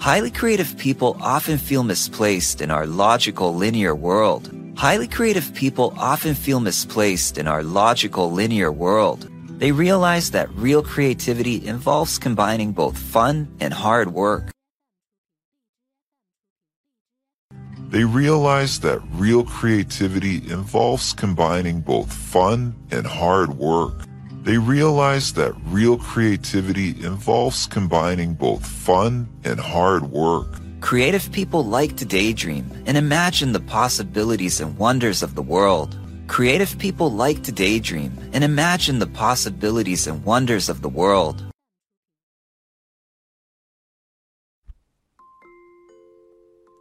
Highly creative people often feel misplaced in our logical linear world. Highly creative people often feel misplaced in our logical linear world. They realize that real creativity involves combining both fun and hard work. They realize that real creativity involves combining both fun and hard work. They realize that real creativity involves combining both fun and hard work. Creative people like to daydream and imagine the possibilities and wonders of the world. Creative people like to daydream and imagine the possibilities and wonders of the world.